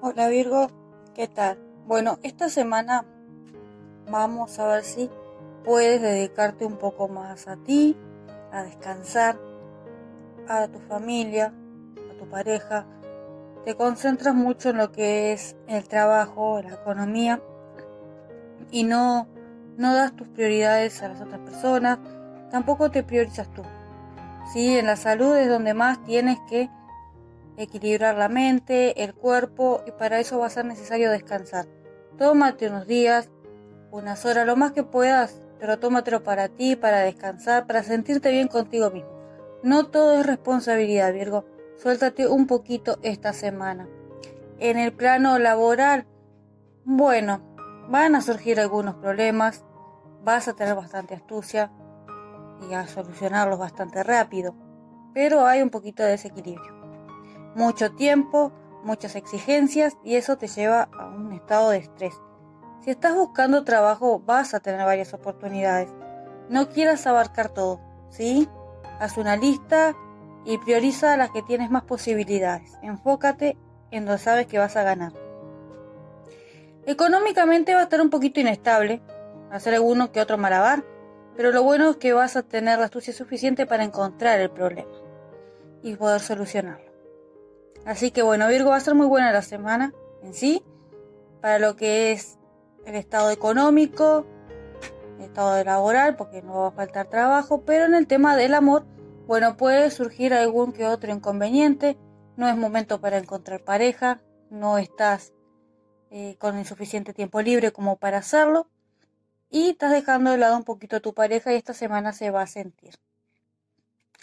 Hola Virgo, ¿qué tal? Bueno, esta semana vamos a ver si puedes dedicarte un poco más a ti, a descansar, a tu familia, a tu pareja. Te concentras mucho en lo que es el trabajo, la economía y no, no das tus prioridades a las otras personas, tampoco te priorizas tú. Sí, en la salud es donde más tienes que equilibrar la mente, el cuerpo y para eso va a ser necesario descansar. Tómate unos días, unas horas, lo más que puedas, pero tómatelo para ti, para descansar, para sentirte bien contigo mismo. No todo es responsabilidad, Virgo. Suéltate un poquito esta semana. En el plano laboral, bueno, van a surgir algunos problemas, vas a tener bastante astucia y a solucionarlos bastante rápido, pero hay un poquito de desequilibrio mucho tiempo, muchas exigencias y eso te lleva a un estado de estrés. Si estás buscando trabajo vas a tener varias oportunidades. No quieras abarcar todo, ¿sí? Haz una lista y prioriza las que tienes más posibilidades. Enfócate en donde sabes que vas a ganar. Económicamente va a estar un poquito inestable, hacer alguno que otro malabar, pero lo bueno es que vas a tener la astucia suficiente para encontrar el problema y poder solucionarlo. Así que bueno, Virgo va a ser muy buena la semana en sí, para lo que es el estado económico, el estado laboral, porque no va a faltar trabajo, pero en el tema del amor, bueno, puede surgir algún que otro inconveniente, no es momento para encontrar pareja, no estás eh, con insuficiente tiempo libre como para hacerlo, y estás dejando de lado un poquito a tu pareja y esta semana se va a sentir.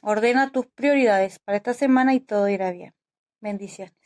Ordena tus prioridades para esta semana y todo irá bien. Bendiciones.